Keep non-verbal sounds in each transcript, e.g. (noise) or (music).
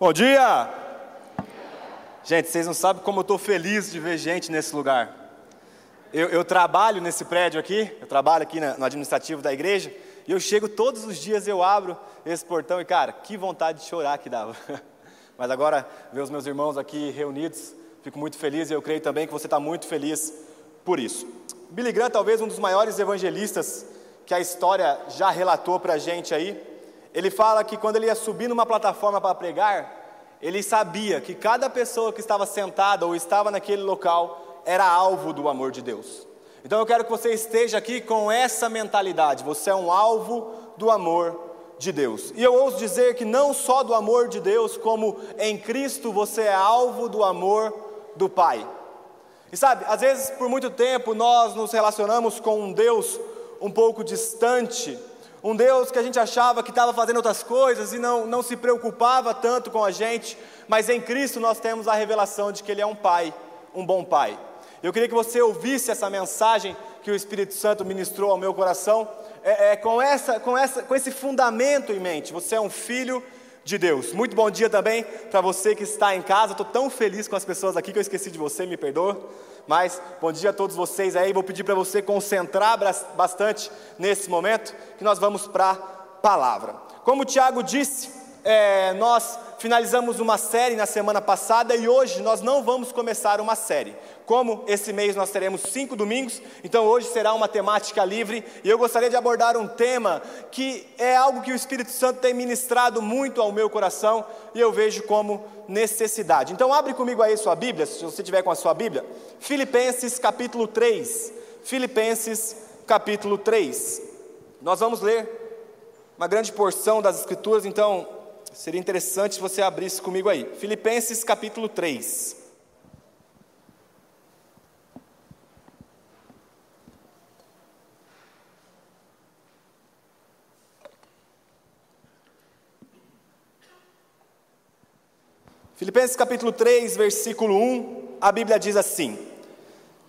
Bom dia! Gente, vocês não sabem como eu estou feliz de ver gente nesse lugar. Eu, eu, trabalho nesse prédio aqui, eu trabalho aqui na, no administrativo da igreja, e eu chego todos os dias, eu abro esse portão e, cara, que vontade de chorar que dava. (laughs) Mas agora, ver os meus irmãos aqui reunidos, fico muito feliz e eu creio também que você está muito feliz por isso. Billy Graham, talvez um dos maiores evangelistas que a história já relatou para a gente aí, ele fala que quando ele ia subir numa plataforma para pregar, ele sabia que cada pessoa que estava sentada ou estava naquele local era alvo do amor de Deus. Então eu quero que você esteja aqui com essa mentalidade: você é um alvo do amor de Deus. E eu ouso dizer que não só do amor de Deus, como em Cristo você é alvo do amor do Pai. E sabe, às vezes por muito tempo nós nos relacionamos com um Deus um pouco distante, um Deus que a gente achava que estava fazendo outras coisas e não, não se preocupava tanto com a gente, mas em Cristo nós temos a revelação de que Ele é um Pai, um bom Pai. Eu queria que você ouvisse essa mensagem que o Espírito Santo ministrou ao meu coração, é, é, com, essa, com, essa, com esse fundamento em mente. Você é um filho de Deus. Muito bom dia também para você que está em casa. Estou tão feliz com as pessoas aqui que eu esqueci de você, me perdoa. Mas bom dia a todos vocês aí. Vou pedir para você concentrar bastante nesse momento, que nós vamos para a palavra. Como o Tiago disse, é, nós finalizamos uma série na semana passada e hoje nós não vamos começar uma série. Como esse mês nós teremos cinco domingos, então hoje será uma temática livre e eu gostaria de abordar um tema que é algo que o Espírito Santo tem ministrado muito ao meu coração e eu vejo como necessidade. Então abre comigo aí sua Bíblia, se você tiver com a sua Bíblia, Filipenses capítulo 3. Filipenses capítulo 3. Nós vamos ler uma grande porção das Escrituras, então Seria interessante se você abrisse comigo aí. Filipenses capítulo 3. Filipenses capítulo 3, versículo 1, a Bíblia diz assim: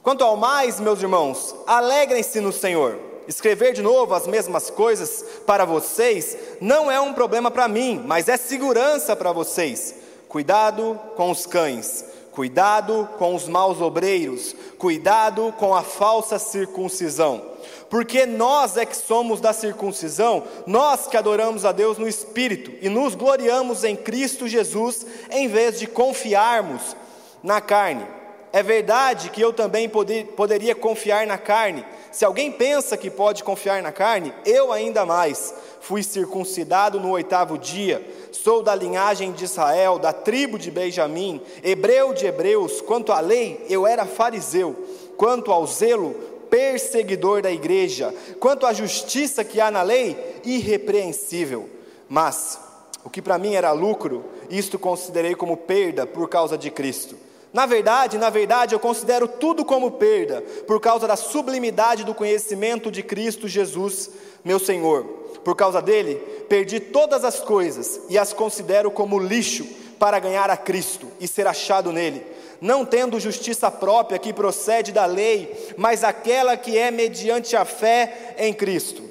Quanto ao mais, meus irmãos, alegrem-se no Senhor. Escrever de novo as mesmas coisas para vocês não é um problema para mim, mas é segurança para vocês. Cuidado com os cães, cuidado com os maus obreiros, cuidado com a falsa circuncisão. Porque nós é que somos da circuncisão, nós que adoramos a Deus no Espírito e nos gloriamos em Cristo Jesus, em vez de confiarmos na carne. É verdade que eu também poder, poderia confiar na carne. Se alguém pensa que pode confiar na carne, eu ainda mais. Fui circuncidado no oitavo dia, sou da linhagem de Israel, da tribo de Benjamim, hebreu de hebreus. Quanto à lei, eu era fariseu. Quanto ao zelo, perseguidor da igreja. Quanto à justiça que há na lei, irrepreensível. Mas o que para mim era lucro, isto considerei como perda por causa de Cristo. Na verdade, na verdade, eu considero tudo como perda, por causa da sublimidade do conhecimento de Cristo Jesus, meu Senhor. Por causa dele, perdi todas as coisas e as considero como lixo para ganhar a Cristo e ser achado nele, não tendo justiça própria que procede da lei, mas aquela que é mediante a fé em Cristo.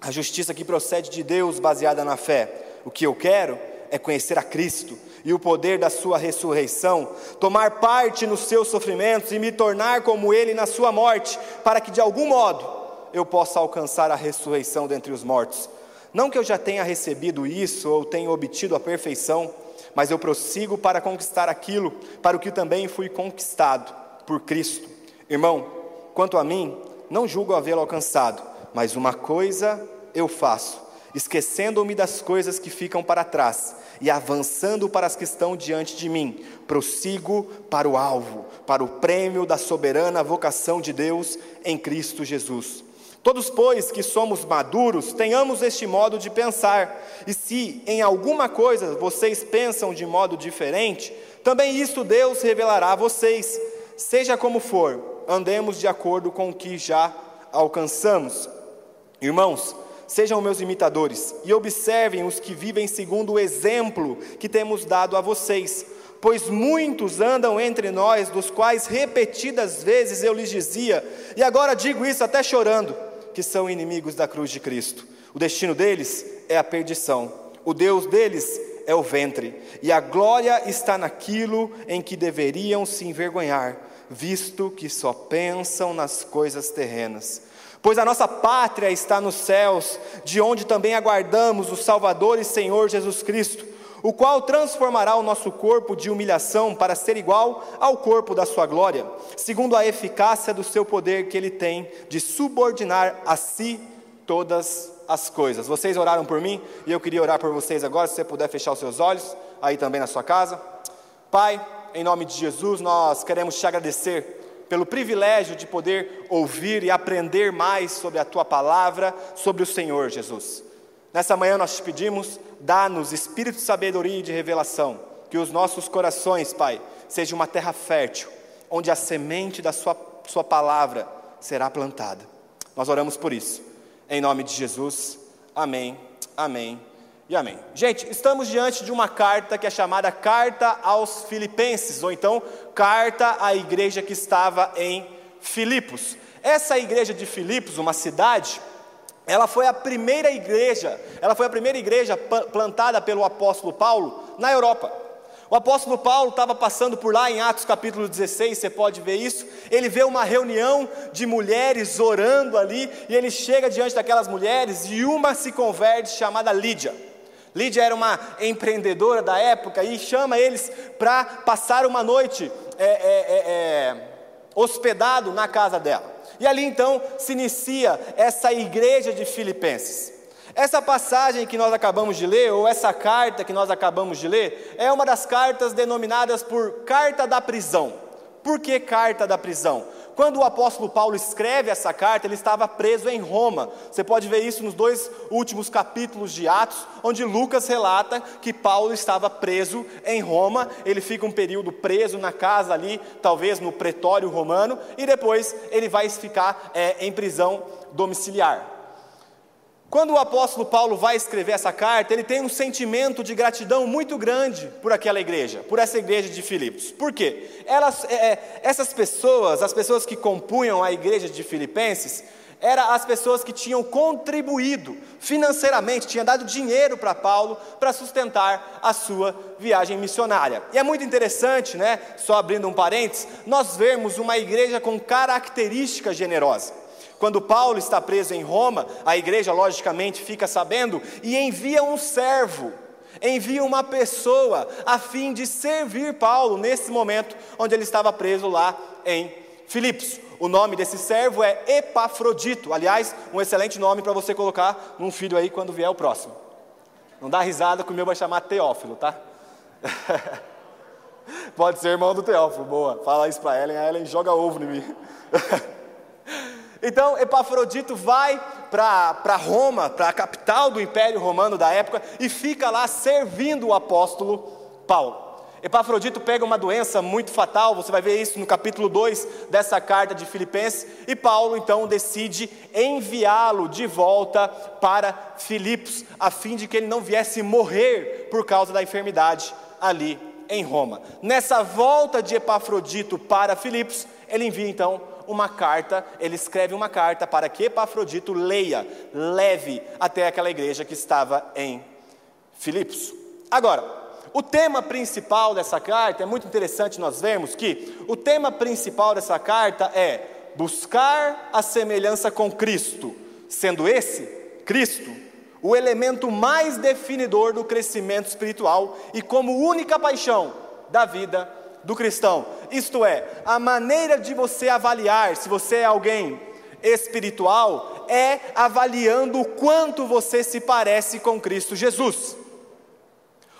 A justiça que procede de Deus baseada na fé. O que eu quero é conhecer a Cristo e o poder da sua ressurreição, tomar parte nos seus sofrimentos e me tornar como ele na sua morte, para que de algum modo eu possa alcançar a ressurreição dentre os mortos. Não que eu já tenha recebido isso ou tenha obtido a perfeição, mas eu prossigo para conquistar aquilo para o que também fui conquistado por Cristo. Irmão, quanto a mim, não julgo havê-lo alcançado, mas uma coisa eu faço esquecendo-me das coisas que ficam para trás e avançando para as que estão diante de mim, prossigo para o alvo, para o prêmio da soberana vocação de Deus em Cristo Jesus. Todos, pois, que somos maduros, tenhamos este modo de pensar, e se em alguma coisa vocês pensam de modo diferente, também isto Deus revelará a vocês. Seja como for, andemos de acordo com o que já alcançamos. Irmãos, Sejam meus imitadores e observem os que vivem segundo o exemplo que temos dado a vocês. Pois muitos andam entre nós, dos quais repetidas vezes eu lhes dizia, e agora digo isso até chorando, que são inimigos da cruz de Cristo. O destino deles é a perdição, o Deus deles é o ventre, e a glória está naquilo em que deveriam se envergonhar, visto que só pensam nas coisas terrenas. Pois a nossa pátria está nos céus, de onde também aguardamos o Salvador e Senhor Jesus Cristo o qual transformará o nosso corpo de humilhação para ser igual ao corpo da sua glória, segundo a eficácia do seu poder que ele tem de subordinar a si todas as coisas. Vocês oraram por mim e eu queria orar por vocês agora, se você puder fechar os seus olhos, aí também na sua casa. Pai, em nome de Jesus, nós queremos te agradecer pelo privilégio de poder ouvir e aprender mais sobre a tua palavra, sobre o Senhor Jesus. Nessa manhã nós te pedimos dá-nos espírito de sabedoria e de revelação, que os nossos corações, Pai, sejam uma terra fértil, onde a semente da Sua, sua palavra será plantada. Nós oramos por isso, em nome de Jesus. Amém, amém e amém. Gente, estamos diante de uma carta que é chamada Carta aos Filipenses, ou então Carta à igreja que estava em Filipos. Essa igreja de Filipos, uma cidade, ela foi a primeira igreja, ela foi a primeira igreja plantada pelo apóstolo Paulo na Europa. O apóstolo Paulo estava passando por lá em Atos capítulo 16, você pode ver isso. Ele vê uma reunião de mulheres orando ali, e ele chega diante daquelas mulheres, e uma se converte, chamada Lídia. Lídia era uma empreendedora da época e chama eles para passar uma noite é, é, é, é hospedado na casa dela. E ali então se inicia essa igreja de Filipenses. Essa passagem que nós acabamos de ler, ou essa carta que nós acabamos de ler, é uma das cartas denominadas por carta da prisão. Por que carta da prisão? Quando o apóstolo Paulo escreve essa carta, ele estava preso em Roma. Você pode ver isso nos dois últimos capítulos de Atos, onde Lucas relata que Paulo estava preso em Roma. Ele fica um período preso na casa ali, talvez no pretório romano, e depois ele vai ficar é, em prisão domiciliar. Quando o apóstolo Paulo vai escrever essa carta, ele tem um sentimento de gratidão muito grande por aquela igreja, por essa igreja de Filipos. Por quê? Elas, é, é essas pessoas, as pessoas que compunham a igreja de Filipenses, eram as pessoas que tinham contribuído financeiramente, tinham dado dinheiro para Paulo para sustentar a sua viagem missionária. E é muito interessante, né? Só abrindo um parênteses, nós vemos uma igreja com característica generosa. Quando Paulo está preso em Roma, a igreja logicamente fica sabendo e envia um servo, envia uma pessoa a fim de servir Paulo nesse momento onde ele estava preso lá em Filipos. O nome desse servo é Epafrodito, aliás, um excelente nome para você colocar num filho aí quando vier o próximo. Não dá risada que o meu vai chamar Teófilo, tá? (laughs) Pode ser irmão do Teófilo, boa. Fala isso para Ellen, a Ellen joga ovo em mim. (laughs) Então Epafrodito vai para Roma, para a capital do Império Romano da época, e fica lá servindo o apóstolo Paulo. Epafrodito pega uma doença muito fatal, você vai ver isso no capítulo 2 dessa carta de Filipenses, e Paulo então decide enviá-lo de volta para Filipos, a fim de que ele não viesse morrer por causa da enfermidade ali em Roma. Nessa volta de Epafrodito para Filipos, ele envia então uma carta, ele escreve uma carta para que Epafrodito leia, leve até aquela igreja que estava em Filipos. Agora, o tema principal dessa carta é muito interessante nós vemos que o tema principal dessa carta é buscar a semelhança com Cristo, sendo esse Cristo o elemento mais definidor do crescimento espiritual e como única paixão da vida do cristão. Isto é, a maneira de você avaliar se você é alguém espiritual é avaliando o quanto você se parece com Cristo Jesus.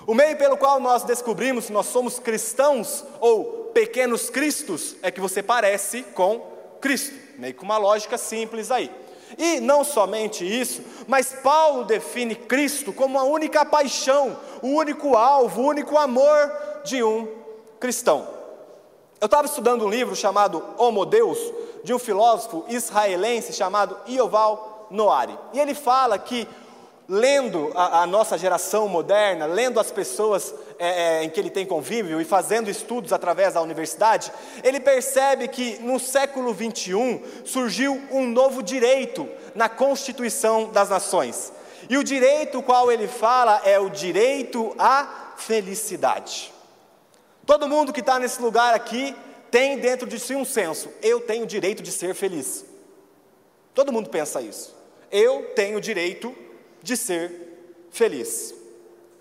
O meio pelo qual nós descobrimos se nós somos cristãos ou pequenos cristos é que você parece com Cristo. Meio que uma lógica simples aí. E não somente isso, mas Paulo define Cristo como a única paixão, o único alvo, o único amor de um cristão. Eu estava estudando um livro chamado Homo Deus, de um filósofo israelense chamado Ioval Noari. E ele fala que, lendo a, a nossa geração moderna, lendo as pessoas é, é, em que ele tem convívio e fazendo estudos através da universidade, ele percebe que no século 21 surgiu um novo direito na Constituição das Nações. E o direito qual ele fala é o direito à felicidade. Todo mundo que está nesse lugar aqui tem dentro de si um senso: eu tenho o direito de ser feliz. Todo mundo pensa isso. Eu tenho o direito de ser feliz.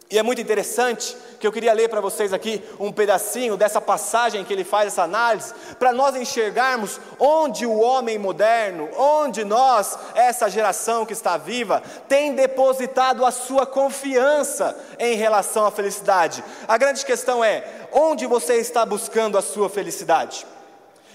E é muito interessante que eu queria ler para vocês aqui um pedacinho dessa passagem que ele faz essa análise, para nós enxergarmos onde o homem moderno, onde nós, essa geração que está viva, tem depositado a sua confiança em relação à felicidade. A grande questão é: onde você está buscando a sua felicidade?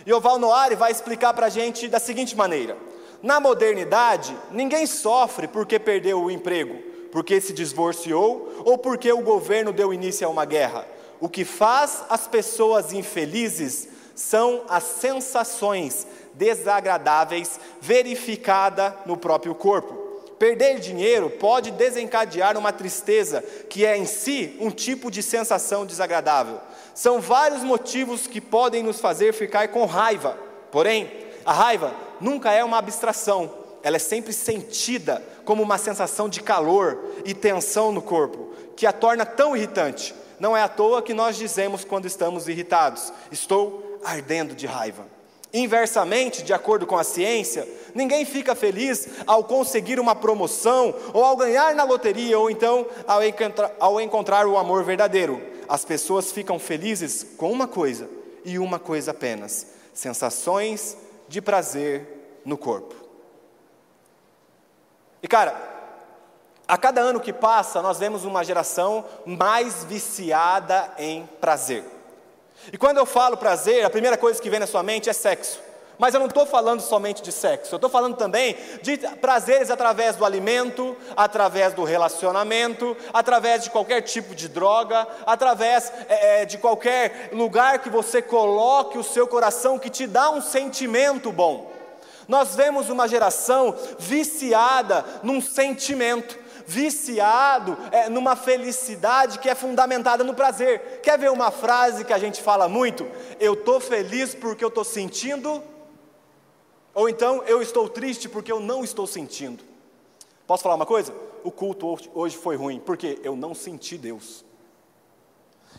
E o Val Noari vai explicar para a gente da seguinte maneira: na modernidade, ninguém sofre porque perdeu o emprego porque se divorciou ou porque o governo deu início a uma guerra. O que faz as pessoas infelizes são as sensações desagradáveis verificada no próprio corpo. Perder dinheiro pode desencadear uma tristeza, que é em si um tipo de sensação desagradável. São vários motivos que podem nos fazer ficar com raiva. Porém, a raiva nunca é uma abstração, ela é sempre sentida como uma sensação de calor e tensão no corpo, que a torna tão irritante. Não é à toa que nós dizemos quando estamos irritados: estou ardendo de raiva. Inversamente, de acordo com a ciência, ninguém fica feliz ao conseguir uma promoção, ou ao ganhar na loteria, ou então ao encontrar, ao encontrar o amor verdadeiro. As pessoas ficam felizes com uma coisa, e uma coisa apenas: sensações de prazer no corpo. E cara, a cada ano que passa, nós vemos uma geração mais viciada em prazer. E quando eu falo prazer, a primeira coisa que vem na sua mente é sexo. Mas eu não estou falando somente de sexo, eu estou falando também de prazeres através do alimento, através do relacionamento, através de qualquer tipo de droga, através é, é de qualquer lugar que você coloque o seu coração que te dá um sentimento bom. Nós vemos uma geração viciada num sentimento, viciado é, numa felicidade que é fundamentada no prazer. Quer ver uma frase que a gente fala muito? Eu estou feliz porque eu estou sentindo, ou então eu estou triste porque eu não estou sentindo. Posso falar uma coisa? O culto hoje foi ruim, porque eu não senti Deus.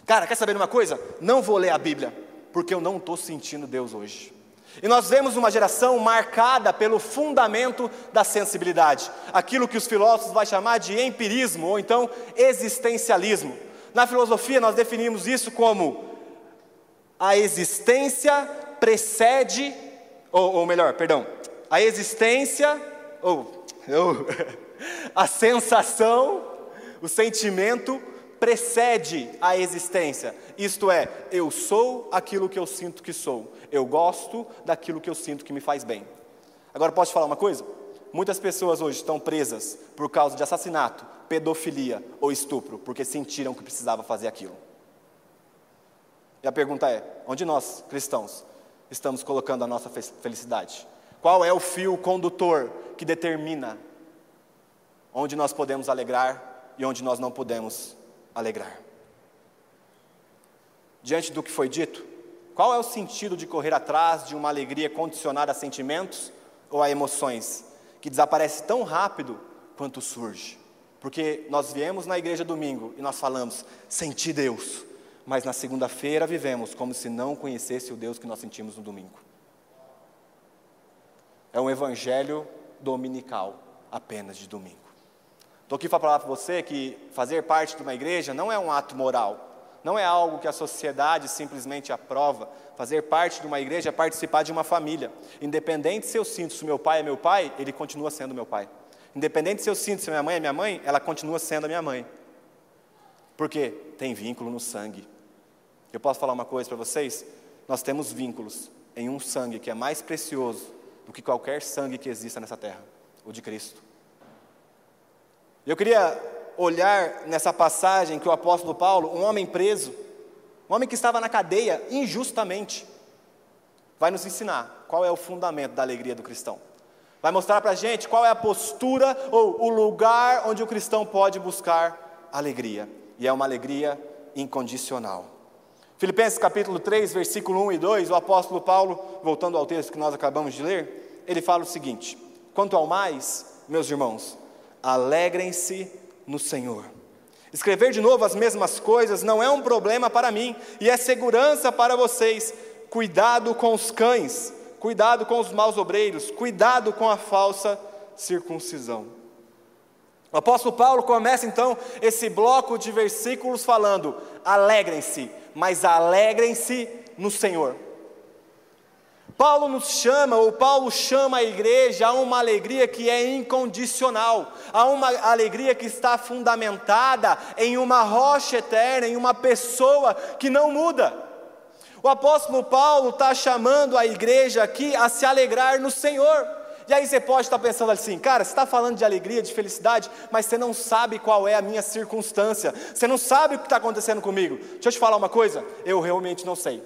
Cara, quer saber uma coisa? Não vou ler a Bíblia, porque eu não estou sentindo Deus hoje. E nós vemos uma geração marcada pelo fundamento da sensibilidade, aquilo que os filósofos vão chamar de empirismo ou então existencialismo. Na filosofia, nós definimos isso como a existência precede, ou, ou melhor, perdão, a existência, ou, ou (laughs) a sensação, o sentimento precede a existência. Isto é, eu sou aquilo que eu sinto que sou. Eu gosto daquilo que eu sinto que me faz bem. Agora, posso te falar uma coisa? Muitas pessoas hoje estão presas por causa de assassinato, pedofilia ou estupro, porque sentiram que precisava fazer aquilo. E a pergunta é: onde nós, cristãos, estamos colocando a nossa felicidade? Qual é o fio condutor que determina onde nós podemos alegrar e onde nós não podemos alegrar. Diante do que foi dito, qual é o sentido de correr atrás de uma alegria condicionada a sentimentos ou a emoções, que desaparece tão rápido quanto surge? Porque nós viemos na igreja domingo e nós falamos, senti Deus, mas na segunda-feira vivemos como se não conhecesse o Deus que nós sentimos no domingo. É um evangelho dominical, apenas de domingo. Estou aqui para falar para você que fazer parte de uma igreja não é um ato moral, não é algo que a sociedade simplesmente aprova. Fazer parte de uma igreja é participar de uma família. Independente se eu sinto se meu pai é meu pai, ele continua sendo meu pai. Independente se eu sinto se minha mãe é minha mãe, ela continua sendo a minha mãe. Porque tem vínculo no sangue. Eu posso falar uma coisa para vocês? Nós temos vínculos em um sangue que é mais precioso do que qualquer sangue que exista nessa terra o de Cristo. Eu queria olhar nessa passagem que o apóstolo Paulo, um homem preso, um homem que estava na cadeia injustamente, vai nos ensinar qual é o fundamento da alegria do cristão. Vai mostrar para a gente qual é a postura ou o lugar onde o cristão pode buscar alegria. E é uma alegria incondicional. Filipenses capítulo 3, versículo 1 e 2, o apóstolo Paulo, voltando ao texto que nós acabamos de ler, ele fala o seguinte: Quanto ao mais, meus irmãos, alegrem-se no Senhor. Escrever de novo as mesmas coisas não é um problema para mim e é segurança para vocês. Cuidado com os cães, cuidado com os maus obreiros, cuidado com a falsa circuncisão. O apóstolo Paulo começa então esse bloco de versículos falando: alegrem-se, mas alegrem-se no Senhor. Paulo nos chama, ou Paulo chama a igreja a uma alegria que é incondicional, a uma alegria que está fundamentada em uma rocha eterna, em uma pessoa que não muda. O apóstolo Paulo está chamando a igreja aqui a se alegrar no Senhor. E aí você pode estar pensando assim, cara, você está falando de alegria, de felicidade, mas você não sabe qual é a minha circunstância, você não sabe o que está acontecendo comigo. Deixa eu te falar uma coisa, eu realmente não sei.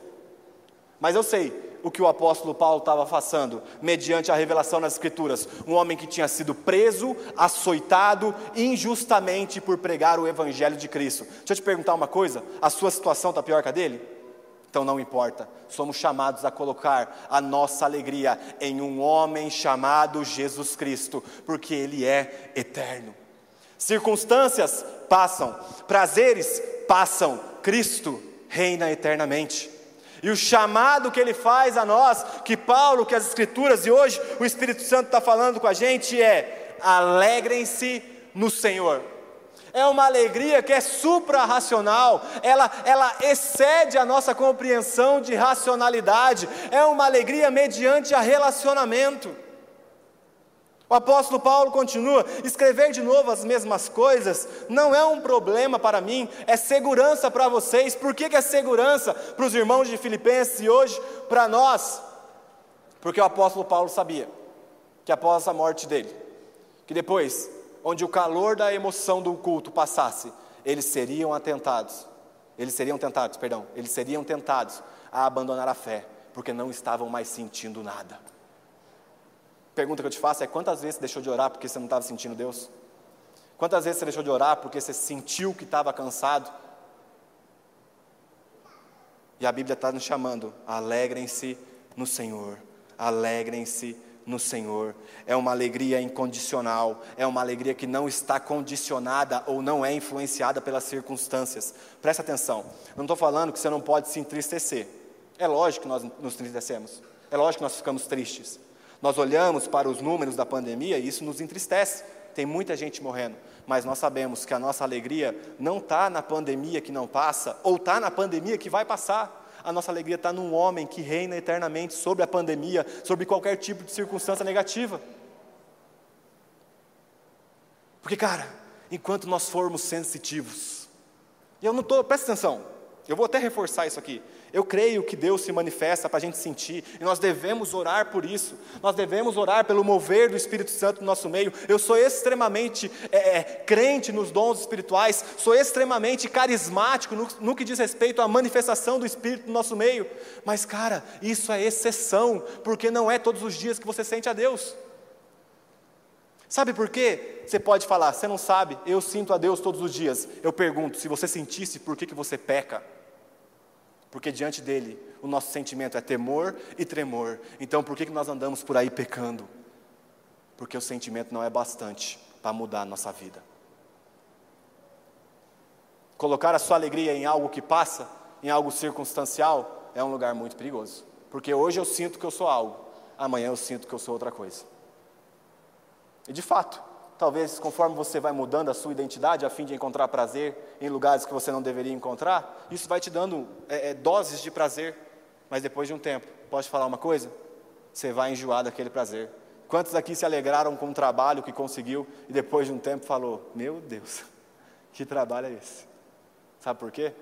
Mas eu sei o que o apóstolo Paulo estava passando, mediante a revelação nas Escrituras. Um homem que tinha sido preso, açoitado injustamente por pregar o Evangelho de Cristo. Deixa eu te perguntar uma coisa: a sua situação está pior que a dele? Então não importa, somos chamados a colocar a nossa alegria em um homem chamado Jesus Cristo, porque Ele é eterno. Circunstâncias passam, prazeres passam, Cristo reina eternamente. E o chamado que ele faz a nós, que Paulo, que as Escrituras e hoje o Espírito Santo está falando com a gente é: alegrem-se no Senhor. É uma alegria que é supra-racional, ela, ela excede a nossa compreensão de racionalidade, é uma alegria mediante a relacionamento. O apóstolo Paulo continua: escrever de novo as mesmas coisas não é um problema para mim, é segurança para vocês. Por que, que é segurança para os irmãos de Filipenses e hoje para nós? Porque o apóstolo Paulo sabia que após a morte dele, que depois, onde o calor da emoção do culto passasse, eles seriam atentados, eles seriam tentados, perdão, eles seriam tentados a abandonar a fé, porque não estavam mais sentindo nada pergunta que eu te faço é: quantas vezes você deixou de orar porque você não estava sentindo Deus? Quantas vezes você deixou de orar porque você sentiu que estava cansado? E a Bíblia está nos chamando: alegrem-se no Senhor, alegrem-se no Senhor. É uma alegria incondicional, é uma alegria que não está condicionada ou não é influenciada pelas circunstâncias. Presta atenção, eu não estou falando que você não pode se entristecer. É lógico que nós nos entristecemos, é lógico que nós ficamos tristes. Nós olhamos para os números da pandemia e isso nos entristece. Tem muita gente morrendo, mas nós sabemos que a nossa alegria não está na pandemia que não passa, ou está na pandemia que vai passar. A nossa alegria está num homem que reina eternamente sobre a pandemia, sobre qualquer tipo de circunstância negativa. Porque, cara, enquanto nós formos sensitivos, e eu não estou, presta atenção, eu vou até reforçar isso aqui. Eu creio que Deus se manifesta para a gente sentir, e nós devemos orar por isso, nós devemos orar pelo mover do Espírito Santo no nosso meio. Eu sou extremamente é, é, crente nos dons espirituais, sou extremamente carismático no, no que diz respeito à manifestação do Espírito no nosso meio, mas, cara, isso é exceção, porque não é todos os dias que você sente a Deus. Sabe por quê? Você pode falar, você não sabe, eu sinto a Deus todos os dias. Eu pergunto, se você sentisse, por que, que você peca? Porque diante dele o nosso sentimento é temor e tremor. Então por que, que nós andamos por aí pecando? Porque o sentimento não é bastante para mudar a nossa vida. Colocar a sua alegria em algo que passa, em algo circunstancial, é um lugar muito perigoso. Porque hoje eu sinto que eu sou algo, amanhã eu sinto que eu sou outra coisa. E de fato, Talvez conforme você vai mudando a sua identidade a fim de encontrar prazer em lugares que você não deveria encontrar, isso vai te dando é, é, doses de prazer, mas depois de um tempo, pode falar uma coisa? Você vai enjoar daquele prazer. Quantos aqui se alegraram com o trabalho que conseguiu e depois de um tempo falou: Meu Deus, (laughs) que trabalho é esse? Sabe por quê?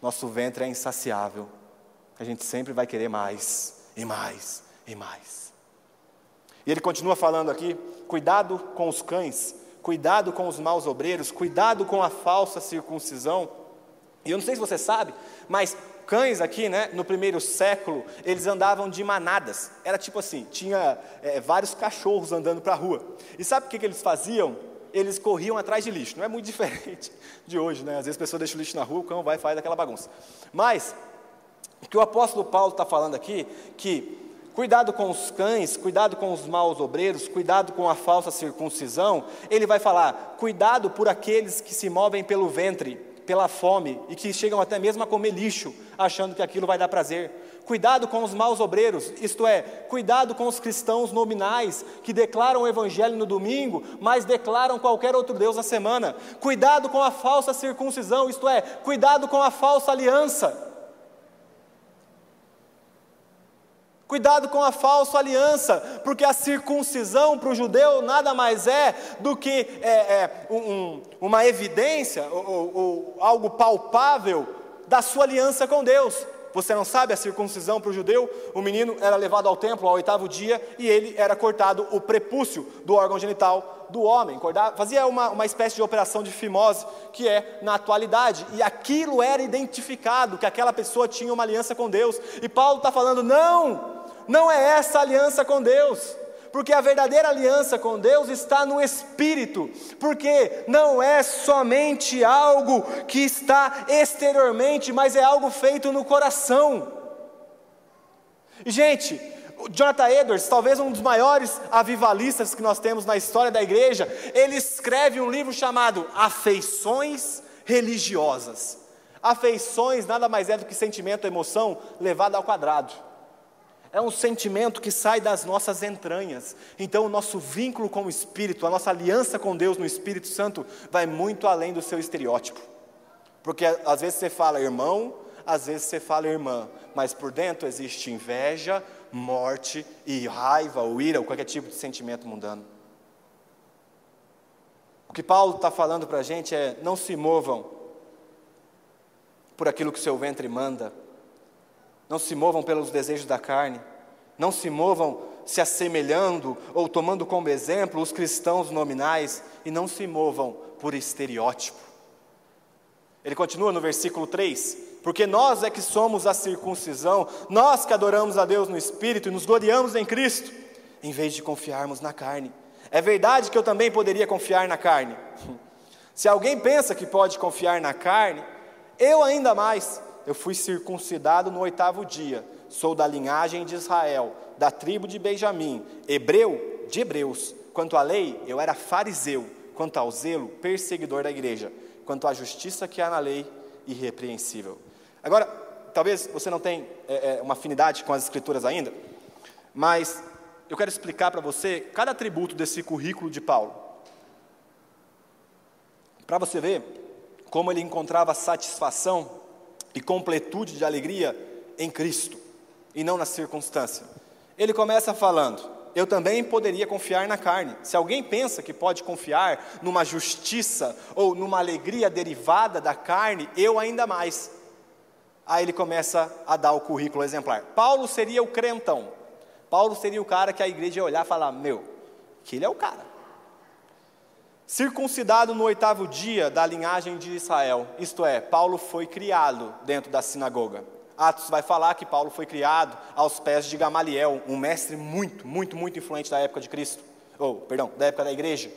Nosso ventre é insaciável. A gente sempre vai querer mais, e mais, e mais. E ele continua falando aqui: cuidado com os cães, cuidado com os maus obreiros, cuidado com a falsa circuncisão. E eu não sei se você sabe, mas cães aqui, né, no primeiro século, eles andavam de manadas. Era tipo assim, tinha é, vários cachorros andando para a rua. E sabe o que, que eles faziam? Eles corriam atrás de lixo. Não é muito (laughs) diferente de hoje, né? Às vezes a pessoa deixa o lixo na rua, o cão vai e faz aquela bagunça. Mas, o que o apóstolo Paulo está falando aqui, que cuidado com os cães, cuidado com os maus obreiros, cuidado com a falsa circuncisão, ele vai falar: cuidado por aqueles que se movem pelo ventre, pela fome e que chegam até mesmo a comer lixo, achando que aquilo vai dar prazer. Cuidado com os maus obreiros, isto é, cuidado com os cristãos nominais que declaram o evangelho no domingo, mas declaram qualquer outro Deus na semana. Cuidado com a falsa circuncisão, isto é, cuidado com a falsa aliança. Cuidado com a falsa aliança, porque a circuncisão para o judeu nada mais é do que é, é, um, uma evidência ou, ou, ou algo palpável da sua aliança com Deus. Você não sabe a circuncisão para o judeu? O menino era levado ao templo ao oitavo dia e ele era cortado o prepúcio do órgão genital do homem. Fazia uma, uma espécie de operação de fimose que é na atualidade. E aquilo era identificado, que aquela pessoa tinha uma aliança com Deus. E Paulo está falando: não, não é essa aliança com Deus porque a verdadeira aliança com Deus está no Espírito, porque não é somente algo que está exteriormente, mas é algo feito no coração. gente, Jonathan Edwards, talvez um dos maiores avivalistas que nós temos na história da igreja, ele escreve um livro chamado Afeições Religiosas. Afeições nada mais é do que sentimento, emoção levado ao quadrado. É um sentimento que sai das nossas entranhas. Então, o nosso vínculo com o Espírito, a nossa aliança com Deus no Espírito Santo, vai muito além do seu estereótipo. Porque às vezes você fala irmão, às vezes você fala irmã, mas por dentro existe inveja, morte e raiva, ou ira, ou qualquer tipo de sentimento mundano. O que Paulo está falando para a gente é: não se movam por aquilo que o seu ventre manda, não se movam pelos desejos da carne, não se movam se assemelhando ou tomando como exemplo os cristãos nominais e não se movam por estereótipo. Ele continua no versículo 3: Porque nós é que somos a circuncisão, nós que adoramos a Deus no Espírito e nos gloriamos em Cristo, em vez de confiarmos na carne. É verdade que eu também poderia confiar na carne. (laughs) Se alguém pensa que pode confiar na carne, eu ainda mais eu fui circuncidado no oitavo dia, sou da linhagem de Israel, da tribo de Benjamim, hebreu de hebreus. Quanto à lei, eu era fariseu, quanto ao zelo, perseguidor da igreja, quanto à justiça que há na lei, irrepreensível. Agora, talvez você não tenha é, é, uma afinidade com as escrituras ainda, mas eu quero explicar para você cada atributo desse currículo de Paulo. Para você ver como ele encontrava satisfação e completude de alegria em Cristo e não na circunstância. Ele começa falando: Eu também poderia confiar na carne. Se alguém pensa que pode confiar numa justiça ou numa alegria derivada da carne, eu ainda mais. Aí ele começa a dar o currículo exemplar. Paulo seria o crentão. Paulo seria o cara que a igreja ia olhar e falar: Meu, que ele é o cara circuncidado no oitavo dia da linhagem de Israel, isto é, Paulo foi criado dentro da sinagoga. Atos vai falar que Paulo foi criado aos pés de Gamaliel, um mestre muito, muito, muito influente da época de Cristo, ou, perdão, da época da igreja.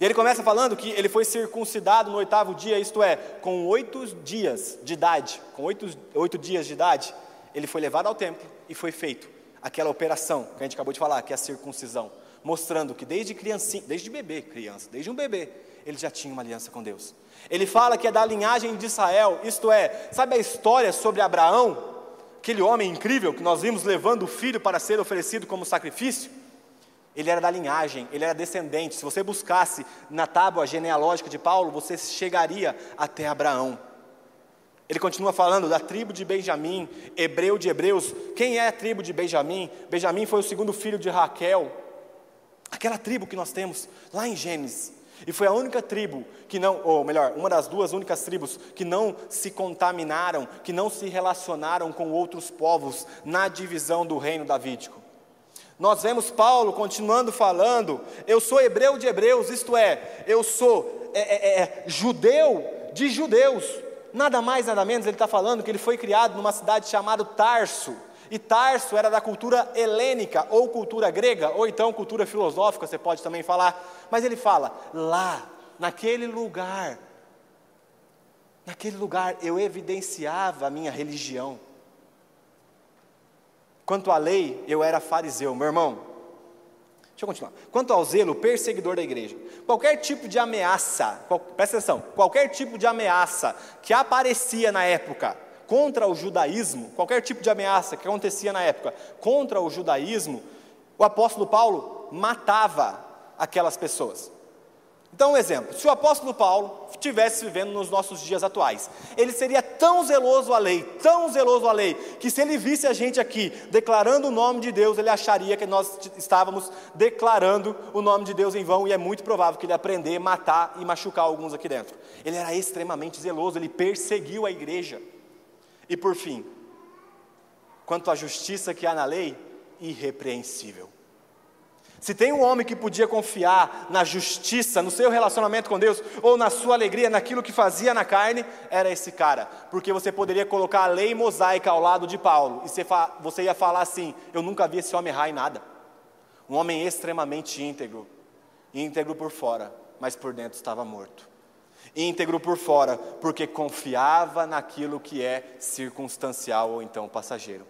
E ele começa falando que ele foi circuncidado no oitavo dia, isto é, com oito dias de idade, com oito, oito dias de idade, ele foi levado ao templo e foi feito aquela operação que a gente acabou de falar, que é a circuncisão mostrando que desde criancinha, desde bebê, criança, desde um bebê, ele já tinha uma aliança com Deus. Ele fala que é da linhagem de Israel, isto é, sabe a história sobre Abraão, aquele homem incrível que nós vimos levando o filho para ser oferecido como sacrifício? Ele era da linhagem, ele era descendente. Se você buscasse na tábua genealógica de Paulo, você chegaria até Abraão. Ele continua falando da tribo de Benjamim, hebreu de hebreus. Quem é a tribo de Benjamim? Benjamim foi o segundo filho de Raquel. Aquela tribo que nós temos lá em Gênesis. E foi a única tribo que não, ou melhor, uma das duas únicas tribos que não se contaminaram, que não se relacionaram com outros povos na divisão do reino davídico. Nós vemos Paulo continuando falando: eu sou hebreu de hebreus, isto é, eu sou é, é, é, judeu de judeus. Nada mais, nada menos, ele está falando que ele foi criado numa cidade chamada Tarso e Tarso era da cultura helênica, ou cultura grega, ou então cultura filosófica, você pode também falar. Mas ele fala: lá, naquele lugar, naquele lugar eu evidenciava a minha religião. Quanto à lei, eu era fariseu, meu irmão. Deixa eu continuar. Quanto ao zelo, perseguidor da igreja. Qualquer tipo de ameaça, qual, presta atenção, qualquer tipo de ameaça que aparecia na época contra o judaísmo, qualquer tipo de ameaça que acontecia na época contra o judaísmo, o apóstolo Paulo matava aquelas pessoas. Então, um exemplo: se o apóstolo Paulo estivesse vivendo nos nossos dias atuais, ele seria tão zeloso à lei, tão zeloso à lei, que se ele visse a gente aqui declarando o nome de Deus, ele acharia que nós estávamos declarando o nome de Deus em vão, e é muito provável que ele aprender, matar e machucar alguns aqui dentro. Ele era extremamente zeloso, ele perseguiu a igreja. E por fim, quanto à justiça que há na lei, irrepreensível. Se tem um homem que podia confiar na justiça, no seu relacionamento com Deus, ou na sua alegria, naquilo que fazia na carne, era esse cara. Porque você poderia colocar a lei mosaica ao lado de Paulo, e você ia falar assim: Eu nunca vi esse homem errar em nada. Um homem extremamente íntegro, íntegro por fora, mas por dentro estava morto. Íntegro por fora, porque confiava naquilo que é circunstancial ou então passageiro.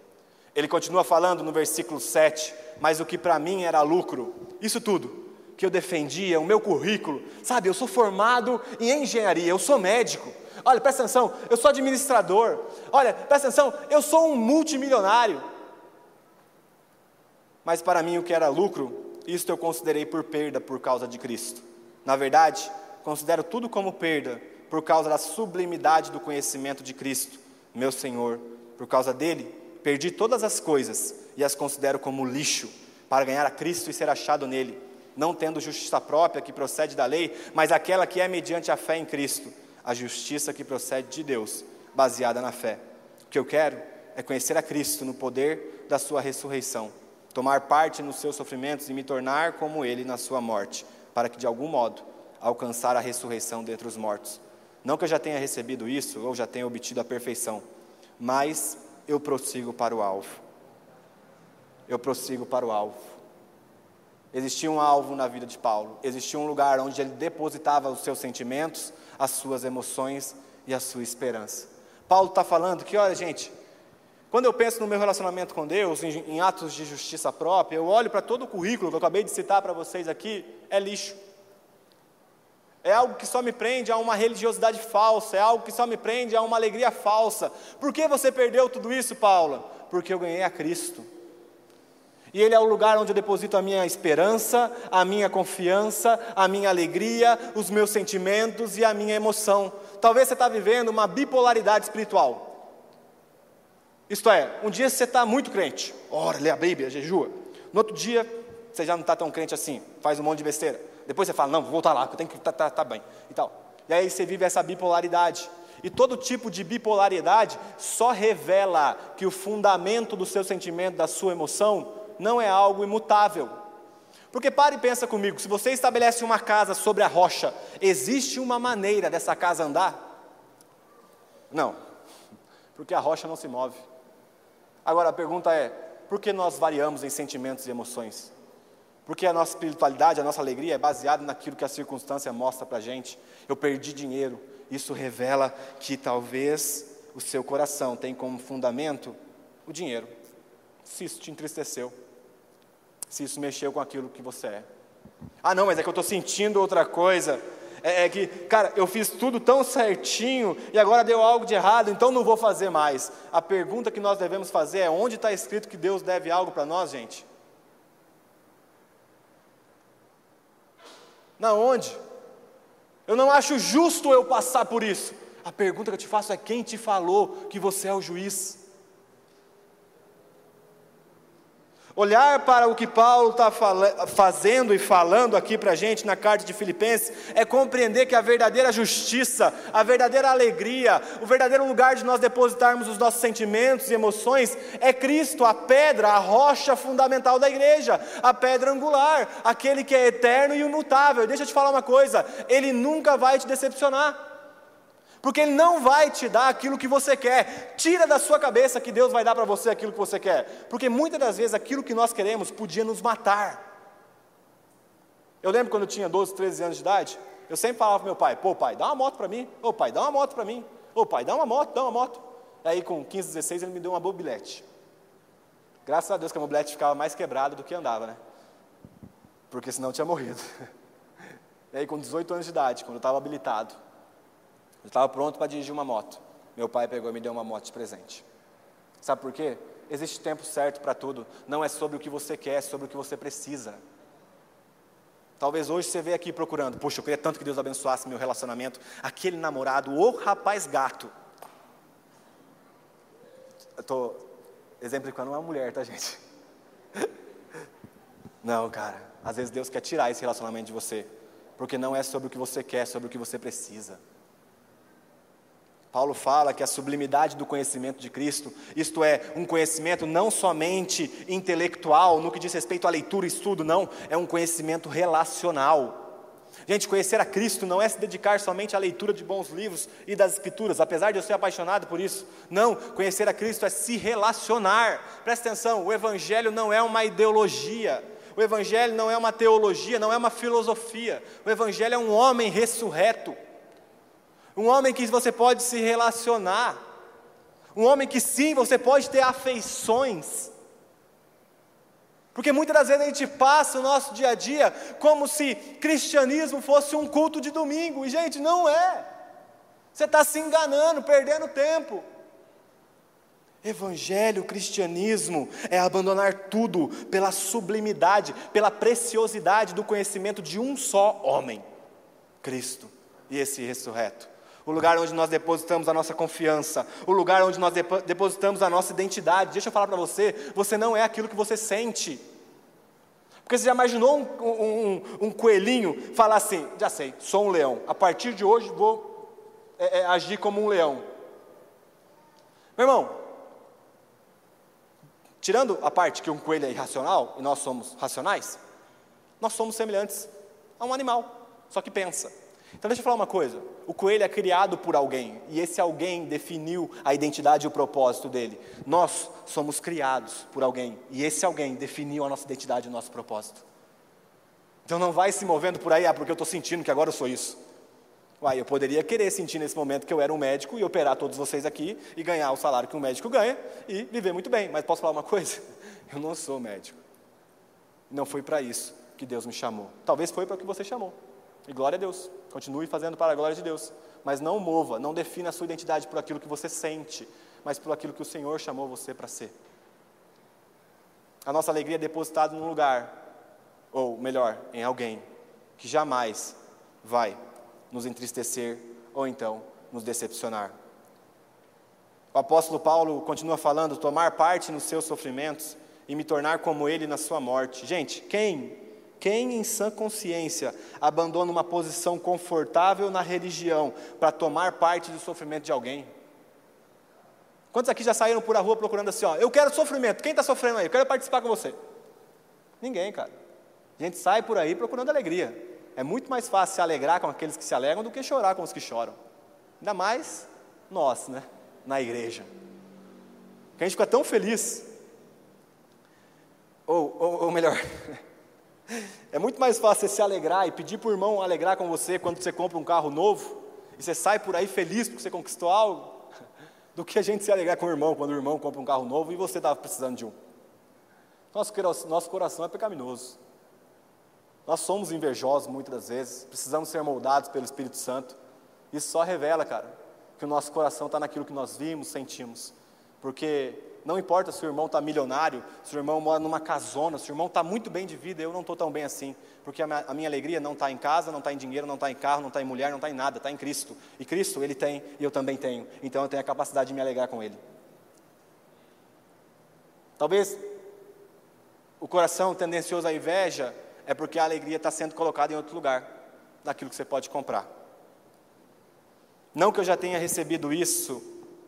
Ele continua falando no versículo 7, mas o que para mim era lucro, isso tudo que eu defendia, o meu currículo, sabe, eu sou formado em engenharia, eu sou médico. Olha, presta atenção, eu sou administrador. Olha, presta atenção, eu sou um multimilionário. Mas para mim o que era lucro, isto eu considerei por perda por causa de Cristo. Na verdade, considero tudo como perda por causa da sublimidade do conhecimento de Cristo, meu Senhor. Por causa dele, perdi todas as coisas e as considero como lixo, para ganhar a Cristo e ser achado nele, não tendo justiça própria que procede da lei, mas aquela que é mediante a fé em Cristo, a justiça que procede de Deus, baseada na fé. O que eu quero é conhecer a Cristo no poder da sua ressurreição, tomar parte nos seus sofrimentos e me tornar como ele na sua morte, para que de algum modo alcançar a ressurreição dentre os mortos. Não que eu já tenha recebido isso ou já tenha obtido a perfeição, mas eu prossigo para o alvo. Eu prossigo para o alvo. Existia um alvo na vida de Paulo, existia um lugar onde ele depositava os seus sentimentos, as suas emoções e a sua esperança. Paulo está falando que, olha, gente, quando eu penso no meu relacionamento com Deus, em, em atos de justiça própria, eu olho para todo o currículo que eu acabei de citar para vocês aqui, é lixo. É algo que só me prende a uma religiosidade falsa, é algo que só me prende a uma alegria falsa. Por que você perdeu tudo isso, Paula? Porque eu ganhei a Cristo. E Ele é o lugar onde eu deposito a minha esperança, a minha confiança, a minha alegria, os meus sentimentos e a minha emoção. Talvez você está vivendo uma bipolaridade espiritual. Isto é, um dia você está muito crente, ora, lê a Bíblia, jejua. No outro dia, você já não está tão crente assim, faz um monte de besteira. Depois você fala, não, vou voltar lá, eu tenho que estar tá, tá, tá bem. E tal. E aí você vive essa bipolaridade. E todo tipo de bipolaridade só revela que o fundamento do seu sentimento, da sua emoção, não é algo imutável. Porque pare e pensa comigo, se você estabelece uma casa sobre a rocha, existe uma maneira dessa casa andar? Não, porque a rocha não se move. Agora a pergunta é: por que nós variamos em sentimentos e emoções? Porque a nossa espiritualidade, a nossa alegria é baseada naquilo que a circunstância mostra para a gente. Eu perdi dinheiro. Isso revela que talvez o seu coração tem como fundamento o dinheiro. Se isso te entristeceu, se isso mexeu com aquilo que você é. Ah, não, mas é que eu estou sentindo outra coisa. É, é, que, cara, eu fiz tudo tão certinho e agora deu algo de errado, então não vou fazer mais. A pergunta que nós devemos fazer é: onde está escrito que Deus deve algo para nós, gente? Na onde? Eu não acho justo eu passar por isso. A pergunta que eu te faço é: quem te falou que você é o juiz? Olhar para o que Paulo está fazendo e falando aqui para a gente na carta de Filipenses é compreender que a verdadeira justiça, a verdadeira alegria, o verdadeiro lugar de nós depositarmos os nossos sentimentos e emoções é Cristo, a pedra, a rocha fundamental da igreja, a pedra angular, aquele que é eterno e imutável. Deixa eu te falar uma coisa: Ele nunca vai te decepcionar porque Ele não vai te dar aquilo que você quer. Tira da sua cabeça que Deus vai dar para você aquilo que você quer, porque muitas das vezes aquilo que nós queremos podia nos matar. Eu lembro quando eu tinha 12, 13 anos de idade, eu sempre falava para meu pai: pô, pai, dá uma moto para mim. Ô, pai, dá uma moto para mim. Ô, pai, dá uma moto, dá uma moto. Aí com 15, 16 ele me deu uma bobilete. Graças a Deus que a mobilete ficava mais quebrada do que andava, né? Porque senão eu tinha morrido. (laughs) E aí, com 18 anos de idade, quando eu estava habilitado, eu estava pronto para dirigir uma moto. Meu pai pegou e me deu uma moto de presente. Sabe por quê? Existe tempo certo para tudo. Não é sobre o que você quer, é sobre o que você precisa. Talvez hoje você veja aqui procurando, poxa, eu queria tanto que Deus abençoasse meu relacionamento. Aquele namorado, o rapaz gato. Eu estou exemplificando uma mulher, tá, gente? (laughs) Não, cara. Às vezes Deus quer tirar esse relacionamento de você, porque não é sobre o que você quer, é sobre o que você precisa. Paulo fala que a sublimidade do conhecimento de Cristo, isto é, um conhecimento não somente intelectual, no que diz respeito à leitura e estudo, não, é um conhecimento relacional. Gente, conhecer a Cristo não é se dedicar somente à leitura de bons livros e das Escrituras, apesar de eu ser apaixonado por isso. Não, conhecer a Cristo é se relacionar. Presta atenção, o Evangelho não é uma ideologia, o Evangelho não é uma teologia, não é uma filosofia. O Evangelho é um homem ressurreto, um homem que você pode se relacionar, um homem que sim, você pode ter afeições. Porque muitas das vezes a gente passa o nosso dia a dia como se cristianismo fosse um culto de domingo, e gente, não é. Você está se enganando, perdendo tempo. Evangelho, cristianismo é abandonar tudo pela sublimidade, pela preciosidade do conhecimento de um só homem, Cristo e esse ressurreto o lugar onde nós depositamos a nossa confiança, o lugar onde nós depositamos a nossa identidade. Deixa eu falar para você: você não é aquilo que você sente. Porque você já imaginou um, um, um, coelhinho falar assim: já sei, sou um leão, a partir de hoje vou é, é, agir como um leão. Meu irmão, tirando a parte que um coelho é irracional e nós somos racionais, nós somos semelhantes a um animal, só que pensa. Então deixa eu falar uma coisa: o coelho é criado por alguém, e esse alguém definiu a identidade e o propósito dele. Nós somos criados por alguém, e esse alguém definiu a nossa identidade e o nosso propósito. Então não vai se movendo por aí, ah, porque eu estou sentindo que agora eu sou isso. Uai, eu poderia querer sentir nesse momento que eu era um médico e operar todos vocês aqui e ganhar o salário que um médico ganha e viver muito bem. Mas posso falar uma coisa? (laughs) Eu não sou médico. Não foi para isso que Deus me chamou. Talvez foi para o que você chamou. E glória a Deus. Continue fazendo para a glória de Deus. Mas não mova, não defina a sua identidade por aquilo que você sente, mas por aquilo que o Senhor chamou você para ser. A nossa alegria é depositada num lugar, ou melhor, em alguém, que jamais vai nos entristecer ou então nos decepcionar. O apóstolo Paulo continua falando: tomar parte nos seus sofrimentos e me tornar como ele na sua morte. Gente, quem quem em sã consciência abandona uma posição confortável na religião para tomar parte do sofrimento de alguém? Quantos aqui já saíram por a rua procurando assim, ó, eu quero sofrimento, quem está sofrendo aí? Eu quero participar com você. Ninguém, cara. A gente sai por aí procurando alegria. É muito mais fácil se alegrar com aqueles que se alegram do que chorar com os que choram. Ainda mais nós, né? Na igreja. Que a gente fica tão feliz. Ou, ou, ou melhor, (laughs) É muito mais fácil você se alegrar e pedir para o irmão alegrar com você quando você compra um carro novo e você sai por aí feliz porque você conquistou algo, (laughs) do que a gente se alegrar com o irmão quando o irmão compra um carro novo e você estava precisando de um. Nosso, coração é pecaminoso. Nós somos invejosos muitas das vezes, precisamos ser moldados pelo Espírito Santo. Isso só revela, cara, que o nosso coração está naquilo que nós vimos, sentimos. Porque não importa se o irmão está milionário, se o irmão mora numa casona, se o irmão está muito bem de vida, eu não estou tão bem assim. Porque a minha, alegria não está em casa, não está em dinheiro, não está em carro, não está em mulher, não está em nada, está em Cristo. E Cristo, Ele tem e eu também tenho. Então eu tenho a capacidade de me alegrar com Ele. Talvez o coração tendencioso à inveja é porque a alegria está sendo colocada em outro lugar, daquilo que você pode comprar. Não que eu já tenha recebido isso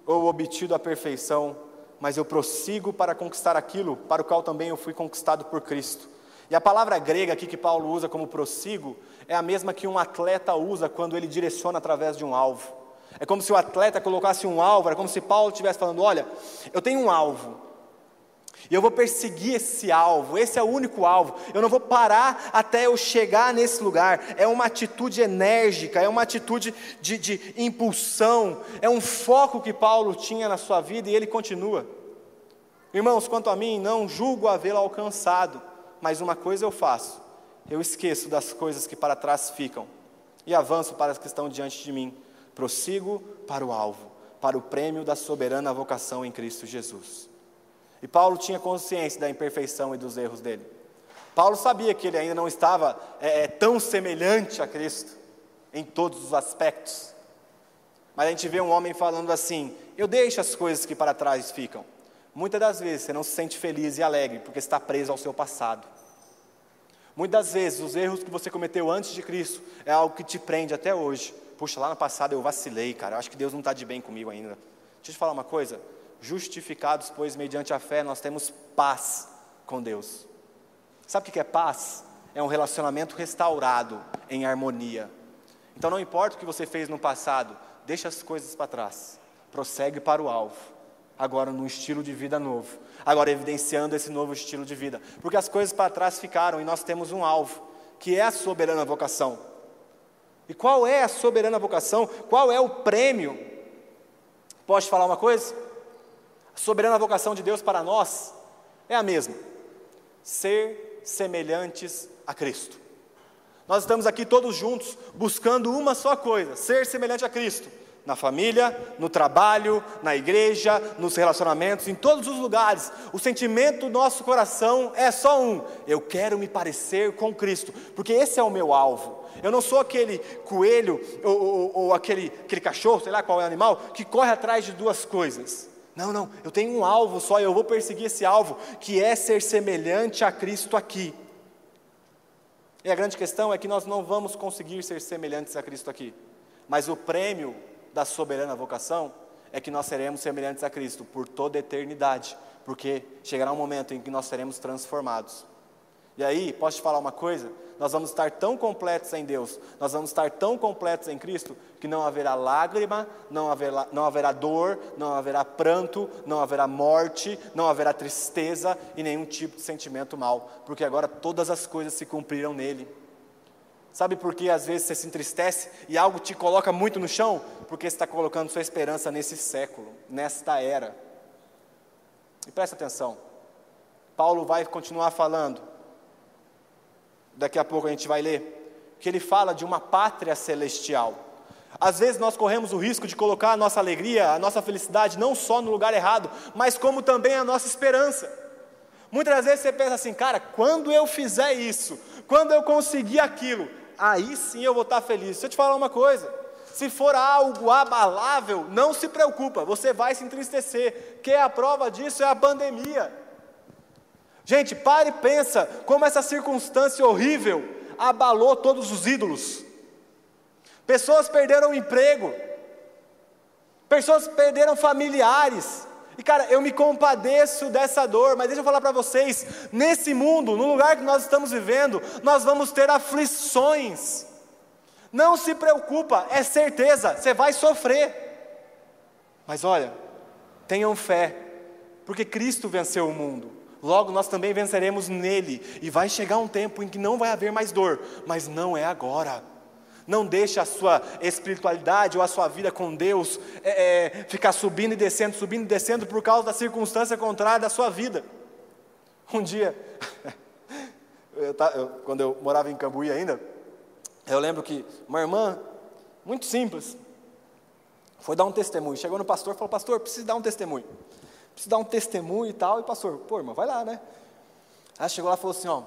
ou obtido a perfeição, mas eu prossigo para conquistar aquilo para o qual também eu fui conquistado por Cristo. E a palavra grega aqui que Paulo usa como prossigo é a mesma que um atleta usa quando ele direciona através de um alvo. É como se o atleta colocasse um alvo, era como se Paulo estivesse falando: Olha, eu tenho um alvo, e eu vou perseguir esse alvo, esse é o único alvo. Eu não vou parar até eu chegar nesse lugar. É uma atitude enérgica, é uma atitude de, de impulsão, é um foco que Paulo tinha na sua vida e ele continua. Irmãos, quanto a mim, não julgo havê-lo alcançado, mas uma coisa eu faço: eu esqueço das coisas que para trás ficam e avanço para as que estão diante de mim. Prossigo para o alvo, para o prêmio da soberana vocação em Cristo Jesus. E Paulo tinha consciência da imperfeição e dos erros dele. Paulo sabia que ele ainda não estava é, é, tão semelhante a Cristo em todos os aspectos. Mas a gente vê um homem falando assim: Eu deixo as coisas que para trás ficam. Muitas das vezes você não se sente feliz e alegre porque está preso ao seu passado. Muitas vezes os erros que você cometeu antes de Cristo é algo que te prende até hoje. Puxa, lá no passado eu vacilei, cara. Eu acho que Deus não está de bem comigo ainda. Deixa eu te falar uma coisa. Justificados, pois, mediante a fé, nós temos paz com Deus. Sabe o que é paz? É um relacionamento restaurado em harmonia. Então não importa o que você fez no passado, deixa as coisas para trás. Prossegue para o alvo. Agora num estilo de vida novo. Agora evidenciando esse novo estilo de vida. Porque as coisas para trás ficaram e nós temos um alvo, que é a soberana vocação. E qual é a soberana vocação? Qual é o prêmio? Posso falar uma coisa? A soberana vocação de Deus para nós é a mesma: ser semelhantes a Cristo. Nós estamos aqui todos juntos buscando uma só coisa: ser semelhante a Cristo. Na família, no trabalho, na igreja, nos relacionamentos, em todos os lugares. O sentimento do nosso coração é só um: eu quero me parecer com Cristo, porque esse é o meu alvo. Eu não sou aquele coelho ou, ou, ou aquele, aquele cachorro, sei lá qual é o animal, que corre atrás de duas coisas. Não, não, eu tenho um alvo só e eu vou perseguir esse alvo, que é ser semelhante a Cristo aqui. E a grande questão é que nós não vamos conseguir ser semelhantes a Cristo aqui, mas o prêmio da soberana vocação é que nós seremos semelhantes a Cristo por toda a eternidade, porque chegará um momento em que nós seremos transformados. E aí, posso te falar uma coisa? Nós vamos estar tão completos em Deus, nós vamos estar tão completos em Cristo, que não haverá lágrima, não haverá, não haverá dor, não haverá pranto, não haverá morte, não haverá tristeza e nenhum tipo de sentimento mal, porque agora todas as coisas se cumpriram nele. Sabe por que às vezes você se entristece e algo te coloca muito no chão? Porque você está colocando sua esperança nesse século, nesta era. E presta atenção, Paulo vai continuar falando daqui a pouco a gente vai ler, que ele fala de uma pátria celestial. Às vezes nós corremos o risco de colocar a nossa alegria, a nossa felicidade não só no lugar errado, mas como também a nossa esperança. Muitas vezes você pensa assim, cara, quando eu fizer isso, quando eu conseguir aquilo, aí sim eu vou estar feliz. Deixa eu te falar uma coisa: se for algo abalável, não se preocupa, você vai se entristecer, que a prova disso é a pandemia. Gente, pare e pensa como essa circunstância horrível abalou todos os ídolos. Pessoas perderam o emprego, pessoas perderam familiares. E cara, eu me compadeço dessa dor, mas deixa eu falar para vocês: nesse mundo, no lugar que nós estamos vivendo, nós vamos ter aflições. Não se preocupa, é certeza, você vai sofrer. Mas olha, tenham fé, porque Cristo venceu o mundo. Logo nós também venceremos nele, e vai chegar um tempo em que não vai haver mais dor, mas não é agora. Não deixe a sua espiritualidade ou a sua vida com Deus é, é, ficar subindo e descendo, subindo e descendo por causa da circunstância contrária da sua vida. Um dia, (laughs) eu, eu, quando eu morava em Cambuí ainda, eu lembro que uma irmã, muito simples, foi dar um testemunho. Chegou no pastor e falou: Pastor, preciso dar um testemunho preciso dar um testemunho e tal. E pastor, pô, irmão, vai lá, né? Aí chegou lá e falou assim: ó,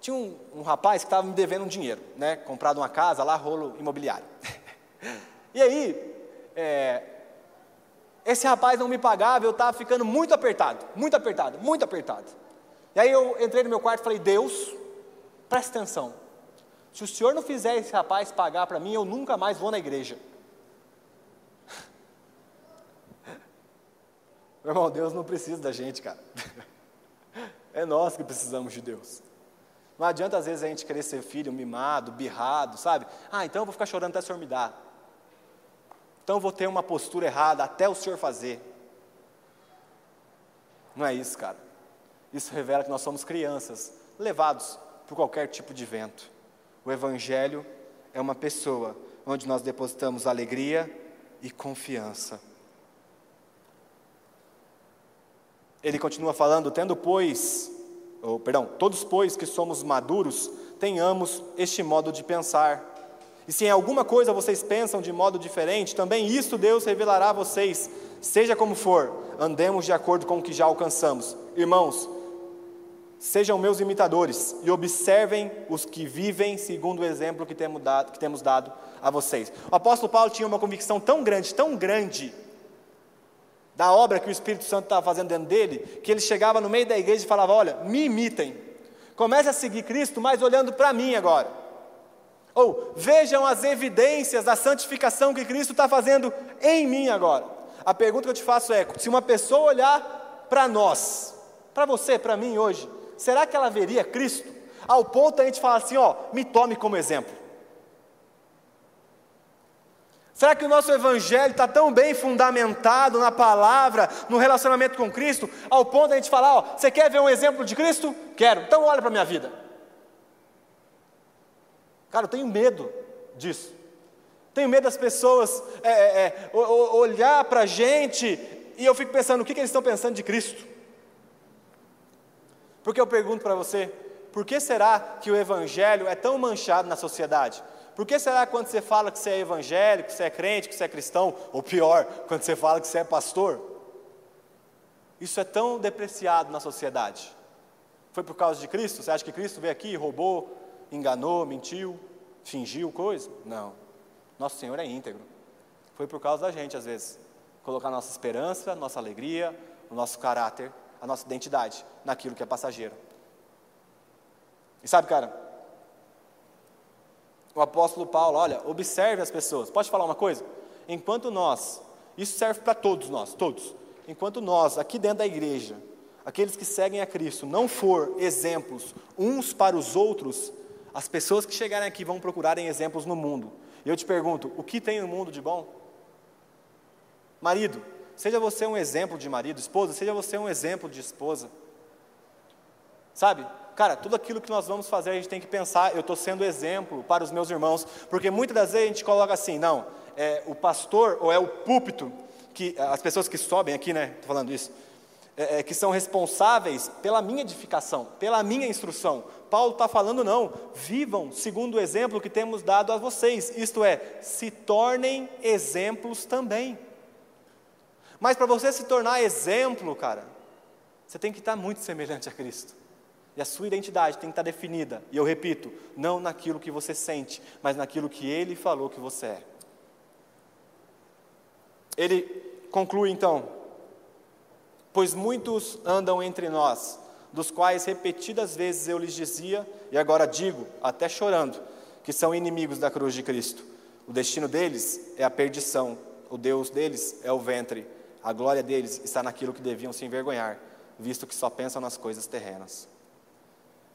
tinha um, um rapaz que estava me devendo um dinheiro, né? Comprado uma casa lá, rolo imobiliário. (laughs) e aí, é, esse rapaz não me pagava, eu estava ficando muito apertado, muito apertado, muito apertado. E aí eu entrei no meu quarto e falei: Deus, presta atenção. Se o senhor não fizer esse rapaz pagar para mim, eu nunca mais vou na igreja. Meu irmão, Deus não precisa da gente, cara. (laughs) É nós que precisamos de Deus. Não adianta às vezes a gente querer ser filho mimado, birrado, sabe? Ah, então eu vou ficar chorando até o Senhor me dar. Então eu vou ter uma postura errada até o Senhor fazer. Não é isso, cara. Isso revela que nós somos crianças, levados por qualquer tipo de vento. O Evangelho é uma pessoa onde nós depositamos alegria e confiança. Ele continua falando: tendo, pois, ou, perdão, todos, pois, que somos maduros, tenhamos este modo de pensar. E se em alguma coisa vocês pensam de modo diferente, também isto Deus revelará a vocês. Seja como for, andemos de acordo com o que já alcançamos. Irmãos, sejam meus imitadores e observem os que vivem segundo o exemplo que temos dado, que temos dado a vocês. O apóstolo Paulo tinha uma convicção tão grande, tão grande, da obra que o Espírito Santo estava fazendo dentro dele, que ele chegava no meio da igreja e falava: Olha, me imitem, comece a seguir Cristo, mas olhando para mim agora. Ou vejam as evidências da santificação que Cristo está fazendo em mim agora. A pergunta que eu te faço é: se uma pessoa olhar para nós, para você, para mim hoje, será que ela veria Cristo? Ao ponto a gente falar assim: ó, me tome como exemplo. Será que o nosso evangelho está tão bem fundamentado na palavra, no relacionamento com Cristo, ao ponto de a gente falar: ó, você quer ver um exemplo de Cristo? Quero, então olha para a minha vida. Cara, eu tenho medo disso. Tenho medo das pessoas é, é, é olhar para a gente e eu fico pensando: o que, que eles estão pensando de Cristo? Porque eu pergunto para você: por que será que o Evangelho é tão manchado na sociedade? Por que será quando você fala que você é evangélico, que você é crente, que você é cristão, ou pior, quando você fala que você é pastor, isso é tão depreciado na sociedade? Foi por causa de Cristo? Você acha que Cristo veio aqui, roubou, enganou, mentiu, fingiu coisa? Não. Nosso Senhor é íntegro. Foi por causa da gente, às vezes. Colocar nossa esperança, nossa alegria, o nosso caráter, a nossa identidade naquilo que é passageiro. E sabe, cara, o apóstolo Paulo, olha, observe as pessoas. Pode falar uma coisa? Enquanto nós, isso serve para todos nós, todos. Enquanto nós, aqui dentro da igreja, aqueles que seguem a Cristo, não for exemplos uns para os outros, as pessoas que chegarem aqui vão procurarem exemplos no mundo. E eu te pergunto: o que tem no mundo de bom? Marido, seja você um exemplo de marido, esposa, seja você um exemplo de esposa. Sabe? Cara, tudo aquilo que nós vamos fazer, a gente tem que pensar, eu estou sendo exemplo para os meus irmãos, porque muitas das vezes a gente coloca assim, não, é o pastor ou é o púlpito, que as pessoas que sobem aqui, né, estou falando isso, é, é, que são responsáveis pela minha edificação, pela minha instrução. Paulo está falando, não, vivam segundo o exemplo que temos dado a vocês, isto é, se tornem exemplos também. Mas para você se tornar exemplo, cara, você tem que estar muito semelhante a Cristo. E a sua identidade tem que estar definida, e eu repito, não naquilo que você sente, mas naquilo que Ele falou que você é. Ele conclui então: Pois muitos andam entre nós, dos quais repetidas vezes eu lhes dizia, e agora digo, até chorando, que são inimigos da cruz de Cristo. O destino deles é a perdição, o Deus deles é o ventre, a glória deles está naquilo que deviam se envergonhar, visto que só pensam nas coisas terrenas.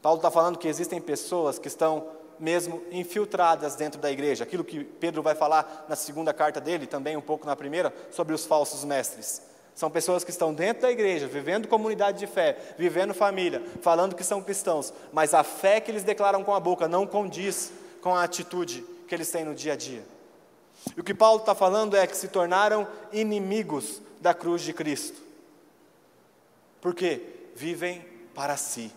Paulo está falando que existem pessoas que estão mesmo infiltradas dentro da igreja. Aquilo que Pedro vai falar na segunda carta dele, também um pouco na primeira, sobre os falsos mestres. São pessoas que estão dentro da igreja, vivendo comunidade de fé, vivendo família, falando que são cristãos, mas a fé que eles declaram com a boca não condiz com a atitude que eles têm no dia a dia. E o que Paulo está falando é que se tornaram inimigos da cruz de Cristo. Por quê? Vivem para si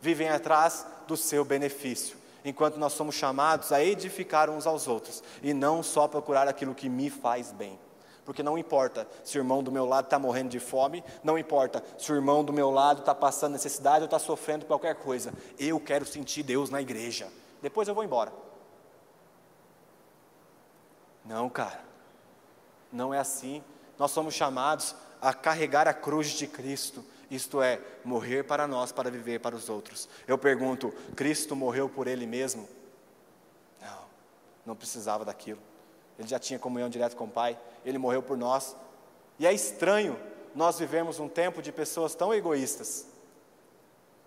vivem atrás do seu benefício, enquanto nós somos chamados a edificar uns aos outros e não só procurar aquilo que me faz bem. Porque não importa se o irmão do meu lado está morrendo de fome, não importa se o irmão do meu lado está passando necessidade ou está sofrendo qualquer coisa, eu quero sentir Deus na igreja, depois eu vou embora. Não, cara, não é assim. Nós somos chamados a carregar a cruz de Cristo isto é, morrer para nós para viver para os outros. Eu pergunto: Cristo morreu por Ele mesmo? Não, não precisava daquilo. Ele já tinha comunhão direto com o Pai, Ele morreu por nós. E é estranho nós vivemos um tempo de pessoas tão egoístas,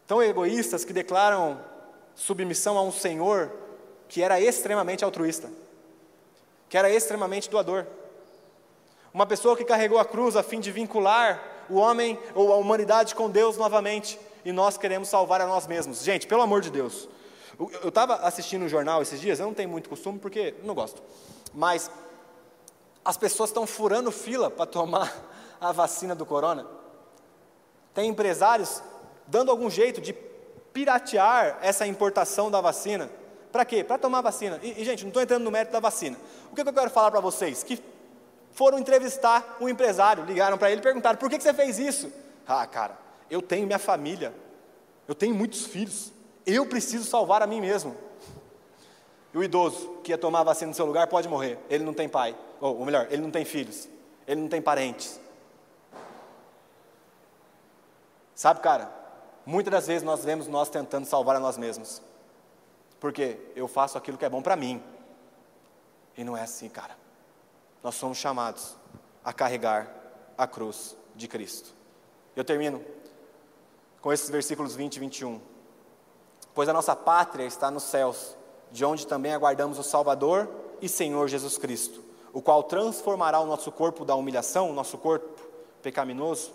tão egoístas que declaram submissão a um Senhor que era extremamente altruísta, que era extremamente doador. Uma pessoa que carregou a cruz a fim de vincular o homem ou a humanidade com Deus novamente, e nós queremos salvar a nós mesmos. Gente, pelo amor de Deus. Eu estava assistindo um jornal esses dias, eu não tenho muito costume porque não gosto, mas as pessoas estão furando fila para tomar (laughs) a vacina do corona. Tem empresários dando algum jeito de piratear essa importação da vacina. Para quê? Para tomar vacina. E, e, gente, não estou entrando no mérito da vacina. O que, que eu quero falar para vocês? Que foram entrevistar um empresário, ligaram para ele e perguntaram: por que, que você fez isso? Ah, cara, eu tenho minha família, eu tenho muitos filhos, eu preciso salvar a mim mesmo. E o idoso que ia tomar vacina no seu lugar pode morrer, ele não tem pai, ou, ou melhor, ele não tem filhos, ele não tem parentes. Sabe, cara, muitas das vezes nós vemos nós tentando salvar a nós mesmos, porque eu faço aquilo que é bom para mim, e não é assim, cara. Nós somos chamados a carregar a cruz de Cristo. Eu termino com esses versículos 20 e 21. Pois a nossa pátria está nos céus, de onde também aguardamos o Salvador e Senhor Jesus Cristo, o qual transformará o nosso corpo da humilhação, o nosso corpo pecaminoso,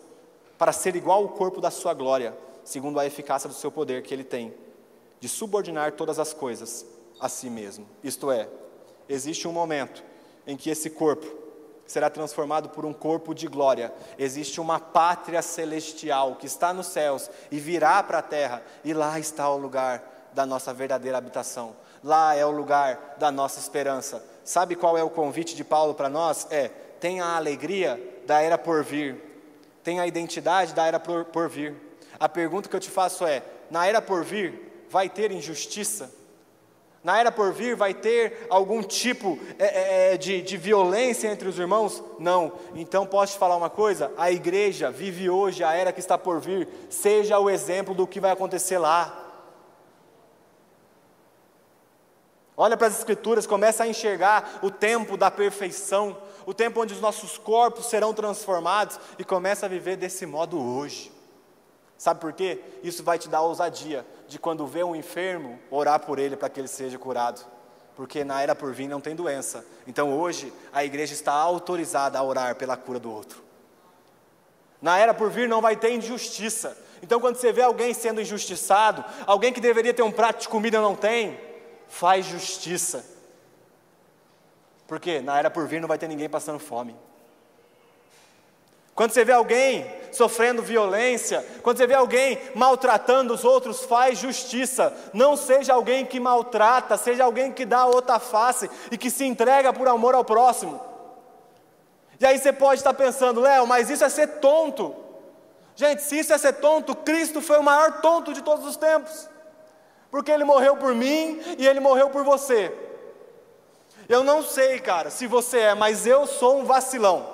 para ser igual ao corpo da sua glória, segundo a eficácia do seu poder que ele tem, de subordinar todas as coisas a si mesmo. Isto é, existe um momento em que esse corpo será transformado por um corpo de glória. Existe uma pátria celestial que está nos céus e virá para a terra, e lá está o lugar da nossa verdadeira habitação. Lá é o lugar da nossa esperança. Sabe qual é o convite de Paulo para nós? É: tenha a alegria da era por vir, tenha a identidade da era por, por vir. A pergunta que eu te faço é: na era por vir, vai ter injustiça? Na era por vir vai ter algum tipo é, é, é, de, de violência entre os irmãos? Não. Então posso te falar uma coisa? A igreja vive hoje a era que está por vir, seja o exemplo do que vai acontecer lá. Olha para as Escrituras, começa a enxergar o tempo da perfeição, o tempo onde os nossos corpos serão transformados e começa a viver desse modo hoje. Sabe por quê? Isso vai te dar ousadia de quando vê um enfermo, orar por ele para que ele seja curado. Porque na era por vir não tem doença. Então hoje a igreja está autorizada a orar pela cura do outro. Na era por vir não vai ter injustiça. Então quando você vê alguém sendo injustiçado, alguém que deveria ter um prato de comida não tem, faz justiça. Porque na era por vir não vai ter ninguém passando fome. Quando você vê alguém sofrendo violência, quando você vê alguém maltratando os outros, faz justiça. Não seja alguém que maltrata, seja alguém que dá outra face e que se entrega por amor ao próximo. E aí você pode estar pensando, Léo, mas isso é ser tonto. Gente, se isso é ser tonto, Cristo foi o maior tonto de todos os tempos. Porque ele morreu por mim e ele morreu por você. Eu não sei, cara, se você é, mas eu sou um vacilão.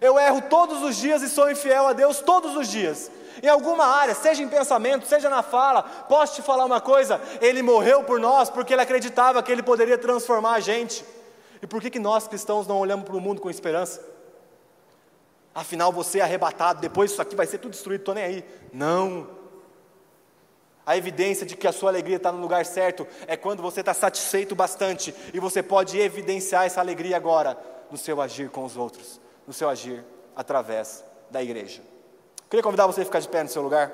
Eu erro todos os dias e sou infiel a Deus todos os dias. Em alguma área, seja em pensamento, seja na fala, posso te falar uma coisa: Ele morreu por nós porque Ele acreditava que Ele poderia transformar a gente. E por que, que nós cristãos não olhamos para o mundo com esperança? Afinal, você é arrebatado, depois isso aqui vai ser tudo destruído, estou nem aí. Não. A evidência de que a sua alegria está no lugar certo é quando você está satisfeito bastante e você pode evidenciar essa alegria agora no seu agir com os outros no seu agir através da igreja. Queria convidar você a ficar de pé no seu lugar.